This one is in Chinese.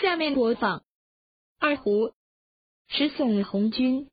下面播放。二胡。十送红军。